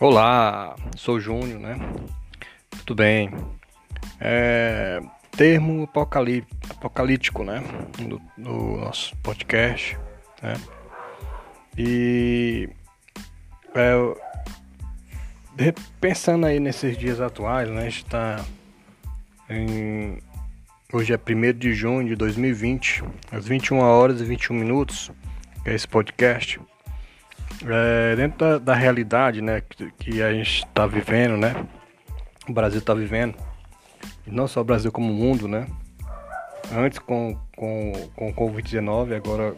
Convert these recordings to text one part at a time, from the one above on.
Olá, sou Júnior, né? Tudo bem. É, termo apocalí apocalíptico, né? No, no, nosso podcast, né? E é, pensando aí nesses dias atuais, né? A gente tá em, hoje é 1 de junho de 2020, às 21 horas e 21 minutos, é esse podcast é, dentro da, da, realidade né, que, que a gente está vivendo, né? O Brasil está vivendo, e não só o Brasil como o mundo, né? Antes com, com, com o Covid-19, agora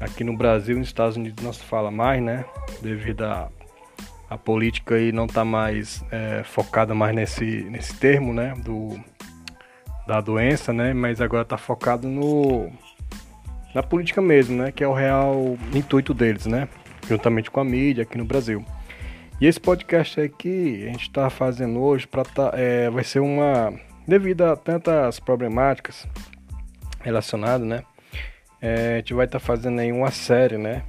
aqui no Brasil e nos Estados Unidos não se fala mais, né? Devido a, a política aí não tá mais é, focada mais nesse, nesse termo, né? Do, da doença, né? Mas agora tá focado no na política mesmo, né? Que é o real intuito deles, né? Juntamente com a mídia aqui no Brasil. E esse podcast aqui a gente está fazendo hoje para tá, é, vai ser uma devido a tantas problemáticas relacionadas, né? É, a gente vai estar tá fazendo aí uma série, né?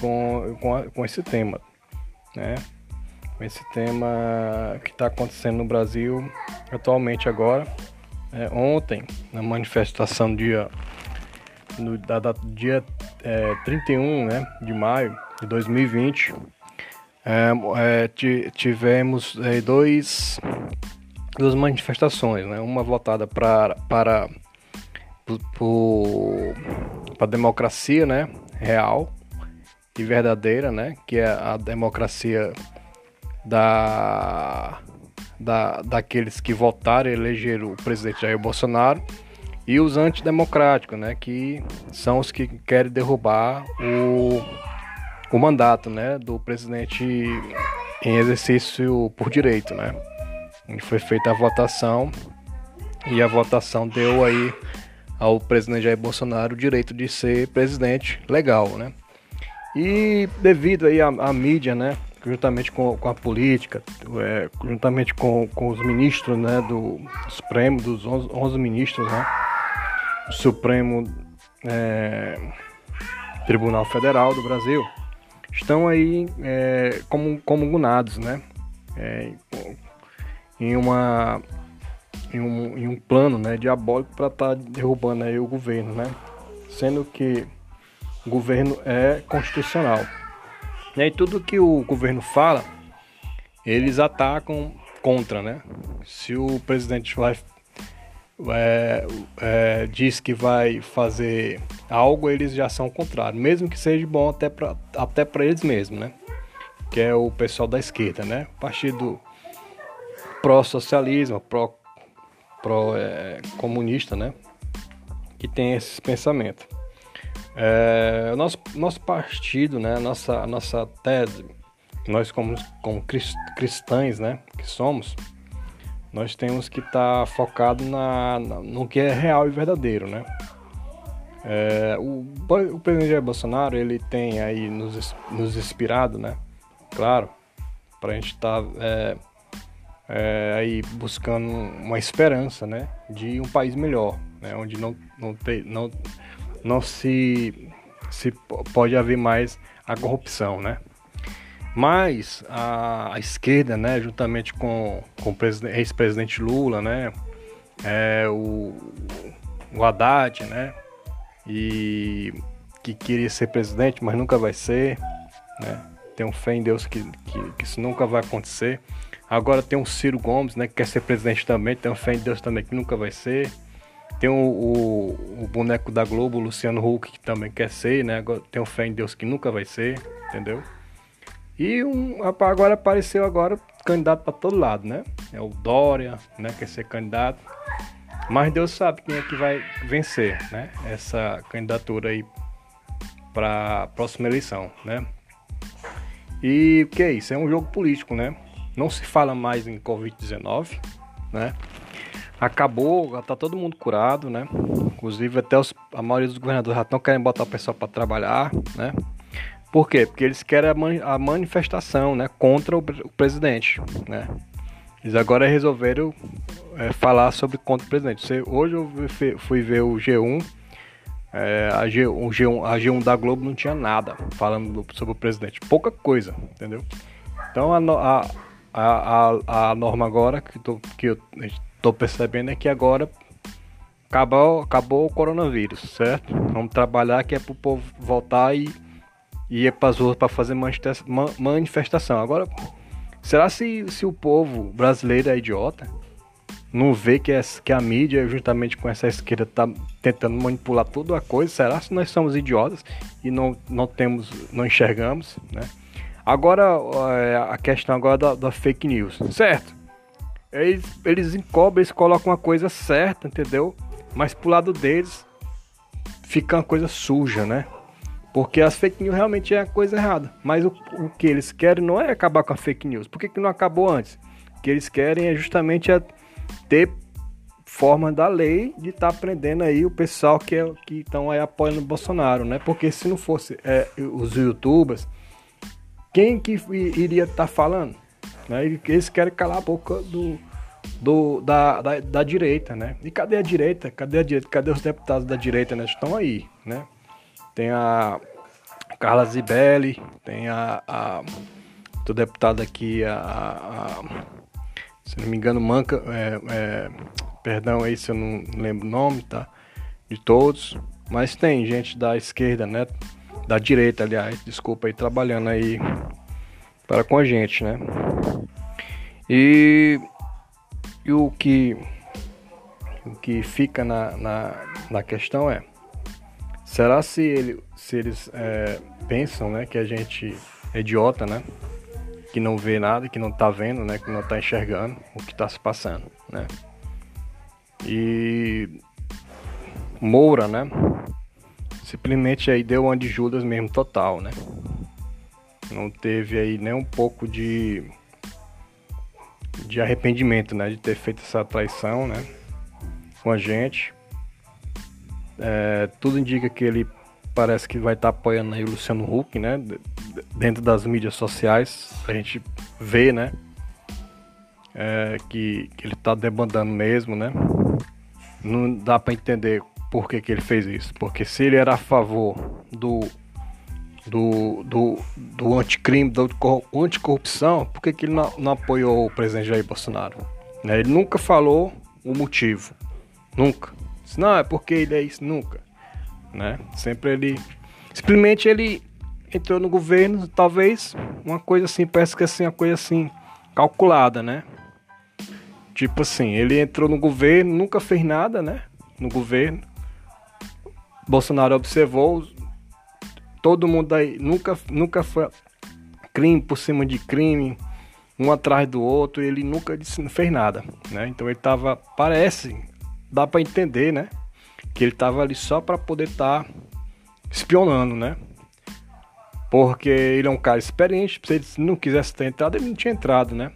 Com, com, a, com esse tema, né? Com esse tema que está acontecendo no Brasil atualmente agora. É, ontem, na manifestação dia, no, da, da, dia é, 31 né, de maio, de 2020, é, é, tivemos é, dois, duas manifestações, né? uma voltada pra, para para a democracia né? real e verdadeira, né? que é a democracia da, da, daqueles que votaram e elegeram o presidente Jair Bolsonaro e os antidemocráticos, né, que são os que querem derrubar o o mandato né, do presidente em exercício por direito. Né? Foi feita a votação e a votação deu aí ao presidente Jair Bolsonaro o direito de ser presidente legal. Né? E devido aí à, à mídia, né, juntamente com, com a política, é, juntamente com, com os ministros né, do Supremo, dos 11, 11 ministros, né, Supremo é, Tribunal Federal do Brasil, estão aí é, como, gunados, né? É, em, uma, em, um, em um plano né, diabólico para estar tá derrubando aí o governo, né? Sendo que o governo é constitucional. E aí tudo que o governo fala, eles atacam contra, né? Se o presidente vai é, é, diz que vai fazer algo, eles já são contrários, mesmo que seja bom até para até eles mesmos, né? Que é o pessoal da esquerda, né? O partido pró-socialismo, pró-comunista, pró, é, né? Que tem esses pensamentos. É, nosso, nosso partido, né? Nossa, nossa tese, nós como, como cristãos, né? Que somos, nós temos que estar tá focado na, na, no que é real e verdadeiro, né? É, o, o presidente Jair Bolsonaro ele tem aí nos, nos inspirado, né? Claro, para a gente estar tá, é, é, aí buscando uma esperança, né? De um país melhor, né? Onde não não, não, não se se pode haver mais a corrupção, né? Mas a, a esquerda, né, juntamente com, com o ex-presidente Lula, né, é, o, o Haddad, né, e que queria ser presidente, mas nunca vai ser, né, um fé em Deus que, que, que, isso nunca vai acontecer. Agora tem o Ciro Gomes, né, que quer ser presidente também, tem um fé em Deus também que nunca vai ser. Tem o, o, o boneco da Globo, Luciano Huck, que também quer ser, né, agora tem um fé em Deus que nunca vai ser, entendeu? E um, agora apareceu agora candidato para todo lado, né? É o Dória, né? Quer ser candidato. Mas Deus sabe quem é que vai vencer, né? Essa candidatura aí para a próxima eleição, né? E o que é isso? É um jogo político, né? Não se fala mais em Covid-19, né? Acabou, tá todo mundo curado, né? Inclusive até os, a maioria dos governadores já estão querendo botar o pessoal para trabalhar, né? Por quê? Porque eles querem a, manifestação né, contra o, o presidente. Né? Eles agora resolveram é, falar sobre contra o presidente. Você, hoje eu fui ver o G1, é, a, G, o G1, a G1 da Globo não tinha nada falando sobre o presidente. Pouca coisa, entendeu? Então a, a, a, a norma agora que, tô, que eu estou percebendo é que agora acabou, acabou o coronavírus, certo? Vamos trabalhar que é para o povo voltar e, e ir para as ruas para fazer manifestação. Agora, será se, se o povo brasileiro é idiota? Não vê que, é, que a mídia, juntamente com essa esquerda, está tentando manipular toda a coisa? Será se nós somos idiotas e não, não temos, não enxergamos, né? Agora, é, a questão agora da, da fake news, certo? Eles, eles encobrem, eles colocam uma coisa certa, entendeu? Mas pro lado deles fica uma coisa suja, né? Porque as fake news realmente é a coisa errada. Mas o, o que eles querem não é acabar com a fake news. Por que, que não acabou antes? O que eles querem é justamente a ter forma da lei de estar tá prendendo aí o pessoal que é, que estão aí apoiando o Bolsonaro, né? Porque se não fosse é, os youtubers, quem que iria estar tá falando? Né? Eles querem calar a boca do, do, da, da, da, direita, né? E cadê a direita? Cadê a direita? Cadê os deputados da direita, né? Estão aí, né? Tem a Carla Zibelli, tem a, a do deputado aqui, a, a, se não me engano, Manca, é, é, perdão aí se eu não lembro o nome, tá? De todos, mas tem gente da esquerda, né? Da direita, aliás, desculpa aí, trabalhando aí para com a gente, né? E e o que, o que fica na, na, na questão é: será se, ele, se eles é, pensam né, que a gente é idiota, né? Que não vê nada, que não tá vendo, né? Que não tá enxergando o que tá se passando, né? E Moura, né? Simplesmente aí deu uma de Judas mesmo total, né? Não teve aí nem um pouco de de arrependimento, né, de ter feito essa traição, né, com a gente. É, tudo indica que ele parece que vai estar tá apoiando aí o Luciano Huck, né, dentro das mídias sociais. A gente vê, né, é, que, que, ele está debandando mesmo, né. Não dá para entender por que, que ele fez isso, porque se ele era a favor do do, do, do anticrime, da anticorrupção, por que, que ele não, não, apoiou o presidente Jair Bolsonaro? Né? Ele nunca falou o motivo. Nunca. Não, é porque ele é isso, nunca. Né? Sempre ele. Simplesmente ele entrou no governo, talvez uma coisa assim, parece que assim, uma coisa assim, calculada, né? Tipo assim, ele entrou no governo, nunca fez nada, né? No governo. Bolsonaro observou todo mundo aí nunca, nunca foi crime por cima de crime, um atrás do outro, ele nunca disse, não fez nada, né? Então ele tava, parece, dá para entender, né? Que ele tava ali só para poder estar tá espionando, né? Porque ele é um cara experiente, se ele não quisesse ter entrado, ele não tinha entrado, né?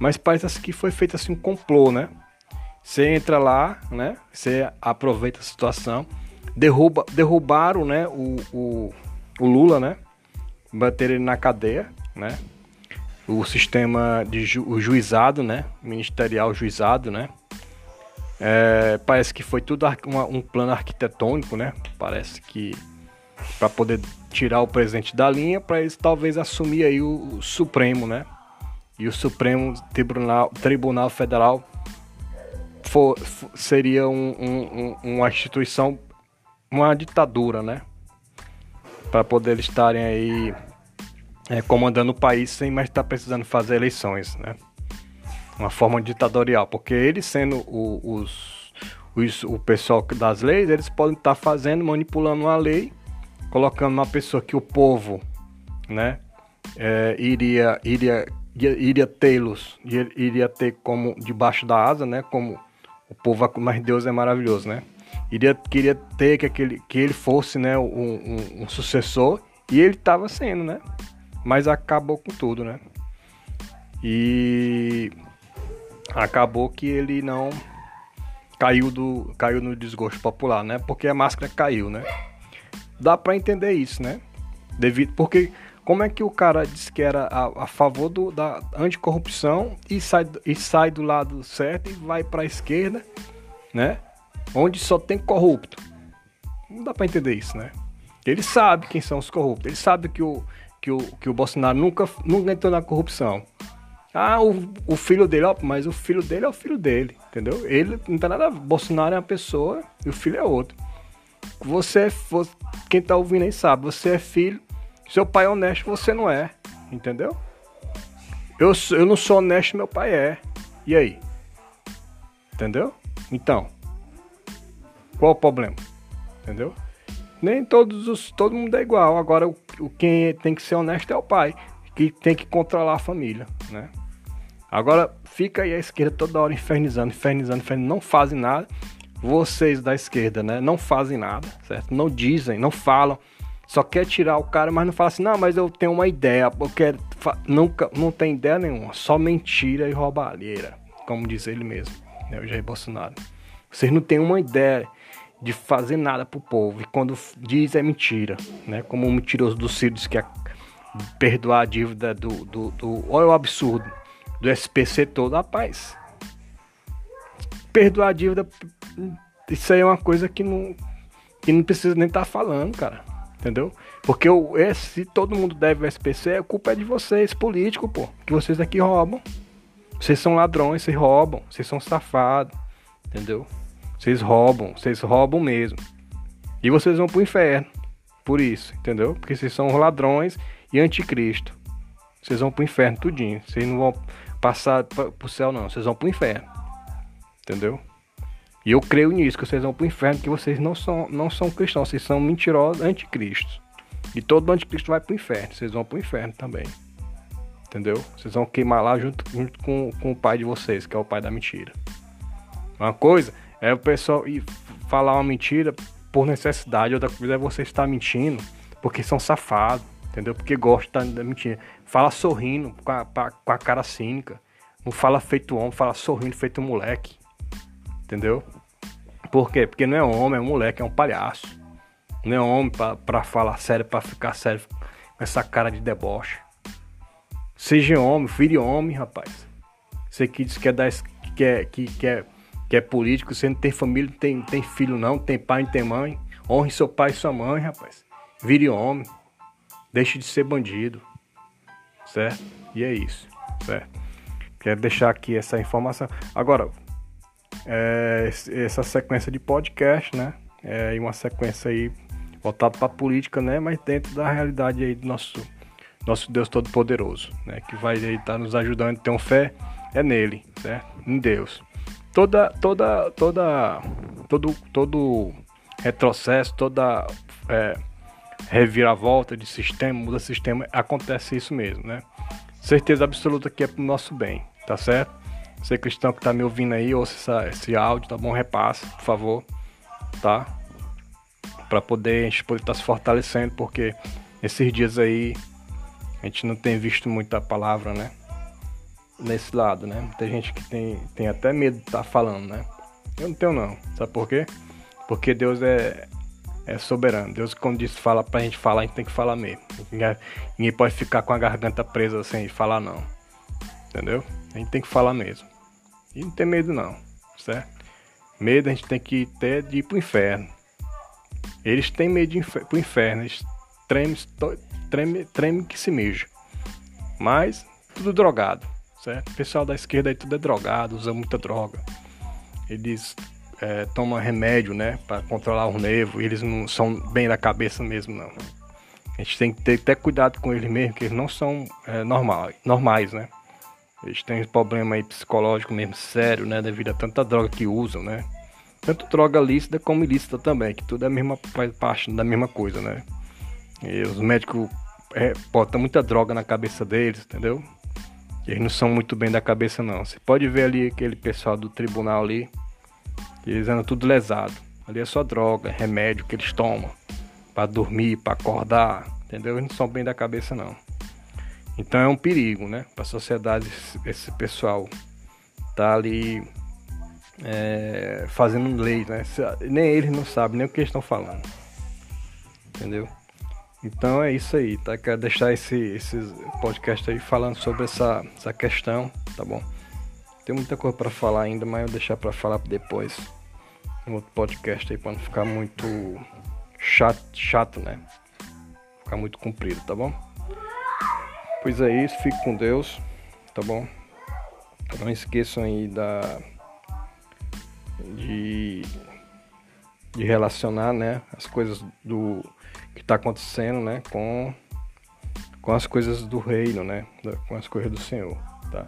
Mas parece assim que foi feito assim um complô, né? Você entra lá, né? Você aproveita a situação derruba, derrubaram né, o, o, o Lula, né? Bateram ele na cadeia, né? O sistema de ju, o juizado, né? Ministerial juizado, né? É, parece que foi tudo uma, um plano arquitetônico, né? Parece que para poder tirar o presidente da linha, para eles talvez assumir aí o, o, Supremo, né? E o Supremo Tribunal, Tribunal Federal for, for, seria um, um, uma instituição uma ditadura, né? Para poder estarem aí é, comandando o país sem mais estar precisando fazer eleições, né? Uma forma ditatorial, porque eles sendo o, os, os, o pessoal das leis, eles podem estar fazendo, manipulando uma lei, colocando uma pessoa que o povo, né? É, iria iria iria tê-los iria ter como debaixo da asa né como o povo mas Deus é maravilhoso né iria, queria ter que, aquele, que ele fosse né, um, um, um sucessor e ele estava sendo, né? Mas acabou com tudo, né? E acabou que ele não caiu do caiu no desgosto popular, né? Porque a máscara caiu, né? Dá para entender isso, né? Devido porque como é que o cara disse que era a, a favor do, da anticorrupção e sai, e sai do lado certo e vai para a esquerda, né? onde só tem corrupto. Não dá para entender isso, né? Ele sabe quem são os corruptos. Ele sabe que o que o, que o Bolsonaro nunca, nunca entrou na corrupção. Ah, o, o filho dele, ó, mas o filho dele é o filho dele, entendeu? Ele não tem nada. Bolsonaro é uma pessoa e o filho é outro. Você, é você quem tá ouvindo aí sabe, você é filho, seu pai é honesto, você não é, entendeu? Eu, eu não sou honesto, meu pai é. E aí? Entendeu? Então, qual o problema? Entendeu? Nem todos os, todo mundo é igual. Agora, o, o quem tem que ser honesto é o pai, que tem que controlar a família, né? Agora, fica aí a esquerda toda hora infernizando, infernizando, infernizando, não fazem nada. Vocês da esquerda, né? Não fazem nada, certo? Não dizem, não falam. Só quer tirar o cara, mas não fala assim, não, mas eu tenho uma ideia, eu. Nunca, não tem ideia nenhuma, só mentira e roubalheira, como diz ele mesmo, né? O Jair Bolsonaro. Vocês não têm uma ideia de fazer nada pro povo. E quando diz é mentira, né? Como o mentiroso do Ciro que é perdoar a dívida do, do, do. Olha o absurdo do SPC todo, rapaz. Perdoar a dívida, isso aí é uma coisa que não, que não precisa nem estar tá falando, cara. Entendeu? Porque o, esse, se todo mundo deve o SPC, a culpa é de vocês, político, pô. Que vocês aqui roubam. Vocês são ladrões, vocês roubam, vocês são safados. Entendeu? Vocês roubam, vocês roubam mesmo. E vocês vão pro inferno. Por isso, entendeu? Porque vocês são ladrões e anticristo. Vocês vão pro inferno tudinho. Vocês não vão passar pro céu, não. Vocês vão pro inferno. Entendeu? E eu creio nisso, que vocês vão pro inferno, que vocês não são, não são cristãos, vocês são mentirosos anticristos. E todo anticristo vai pro inferno, vocês vão pro inferno também. Entendeu? Vocês vão queimar lá junto, junto com, com o pai de vocês, que é o pai da mentira. Uma coisa é o pessoal ir falar uma mentira por necessidade, outra coisa é você estar mentindo porque são safados entendeu? Porque gosta da mentira. Fala sorrindo, com a, com a cara cínica. Não fala feito homem, fala sorrindo feito moleque. Entendeu? Por quê? Porque não é homem, é um moleque, é um palhaço. Não é homem pra, pra falar sério, pra ficar sério com essa cara de deboche. Seja homem, vire homem, rapaz. Você que diz que é, das, que, é, que, que, é, que é político, você não tem família, não tem, tem filho não, tem pai, não tem mãe. Honre seu pai e sua mãe, rapaz. Vire homem. Deixe de ser bandido. Certo? E é isso. Certo? Quero deixar aqui essa informação. Agora, é, essa sequência de podcast, né? É uma sequência aí voltada para política, né? Mas dentro da realidade aí do nosso, nosso Deus Todo-Poderoso, né? Que vai estar tá nos ajudando uma fé é nele, certo? Em Deus. Toda, toda, toda, todo, todo retrocesso, toda é, reviravolta de sistema, muda sistema, acontece isso mesmo, né? Certeza absoluta que é pro nosso bem, tá certo? Você cristão que tá me ouvindo aí, ouça essa, esse áudio, tá bom? Repasse, por favor, tá? Para poder a gente poder estar tá se fortalecendo, porque esses dias aí a gente não tem visto muita palavra, né? Nesse lado, né? Tem gente que tem, tem até medo de estar tá falando, né? Eu não tenho não. Sabe por quê? Porque Deus é, é soberano. Deus, quando diz fala pra gente falar, a gente tem que falar mesmo. Ninguém, pode ficar com a garganta presa sem falar, não. Entendeu? A gente tem que falar mesmo. E não tem medo, não. Certo? Medo a gente tem que ter de ir pro inferno. Eles têm medo de pro inferno. Eles tremem, treme, treme que se mija. Mas, tudo drogado. Certo? O pessoal da esquerda aí tudo é drogado, usa muita droga. Eles é, remédio, né, para controlar o nervo, e eles não são bem da cabeça mesmo, não. A gente tem que ter até cuidado com eles mesmo, que eles não são é, normal, normais, né. Eles têm um problema aí psicológico mesmo sério, né, devido a tanta droga que usam, né. Tanto droga lícita como ilícita também, que tudo é a mesma parte da mesma coisa, né. E os médicos é, botam muita droga na cabeça deles, entendeu? Eles não são muito bem da cabeça não. Você pode ver ali aquele pessoal do tribunal ali, eles andam tudo lesado. Ali é só droga, remédio que eles tomam para dormir, para acordar, entendeu? Eles não são bem da cabeça não. Então é um perigo, né? Para a sociedade esse pessoal tá ali é, fazendo leis, né? Nem eles não sabem nem o que estão falando, entendeu? Então é isso aí, tá? Quero deixar esse, esse podcast aí falando sobre essa, essa questão, tá bom? Tem muita coisa para falar ainda, mas eu vou deixar para falar depois. No outro podcast aí, para não ficar muito chato, chato, né? Ficar muito comprido, tá bom? Pois é isso, fique com Deus, tá bom? Não esqueçam aí da de, de relacionar, né, as coisas do que está acontecendo, né, com com as coisas do reino, né, com as coisas do Senhor, tá?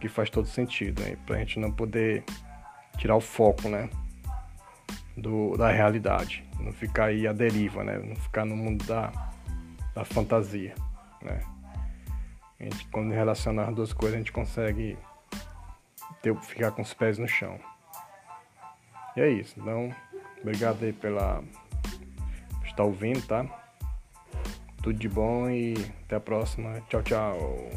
Que faz todo sentido, né, pra gente não poder tirar o foco, né, do, da realidade, não ficar aí à deriva, né, não ficar no mundo da, da fantasia, né. A gente, quando relacionar as duas coisas, a gente consegue ter, ficar com os pés no chão. E é isso. Então, obrigado aí pela estar ouvindo, tá? Tudo de bom e até a próxima. Tchau, tchau.